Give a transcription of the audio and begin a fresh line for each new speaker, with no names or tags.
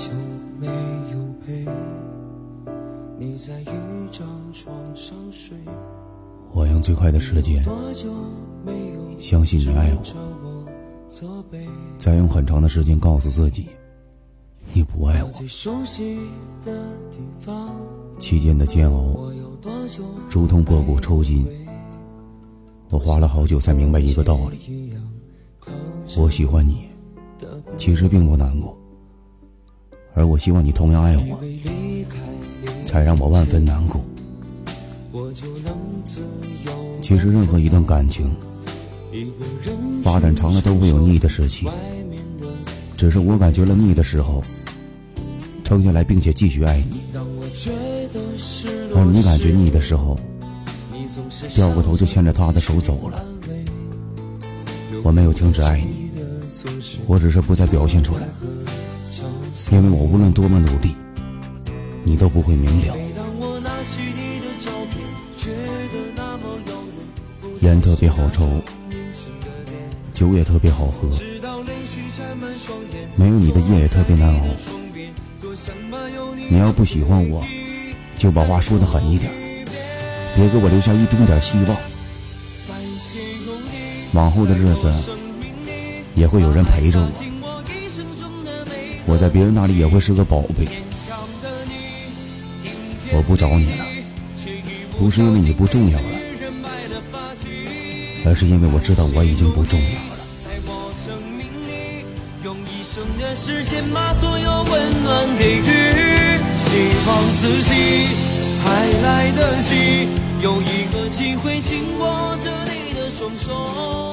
久没有陪你在一张床上睡？
我用最快的时间相信你爱我，再用很长的时间告诉自己你不爱我。期间的煎熬如同破骨抽筋，我花了好久才明白一个道理：我喜欢你，其实并不难过，而我希望你同样爱我，才让我万分难过。其实任何一段感情发展长了都会有腻的时期，只是我感觉了腻的时候，撑下来并且继续爱你，而你感觉腻的时候，掉过头就牵着他的手走了。我没有停止爱你，我只是不再表现出来，因为我无论多么努力，你都不会明了。烟特别好抽，酒也特别好喝，没有你的夜也特别难熬。
你
要不喜欢我，就把话说的狠一点，别给我留下一丁点希望。往后的日子也会有人陪着我，
我
在别人那里也会是个宝贝。
坚强的你，
我不找你了，不是因为你不重要了，而是因为我知道我已经不重要了。
在我生命里，用一生的时间把所有温暖给予，希望自己还来得及，有一个机会紧握着你的双手，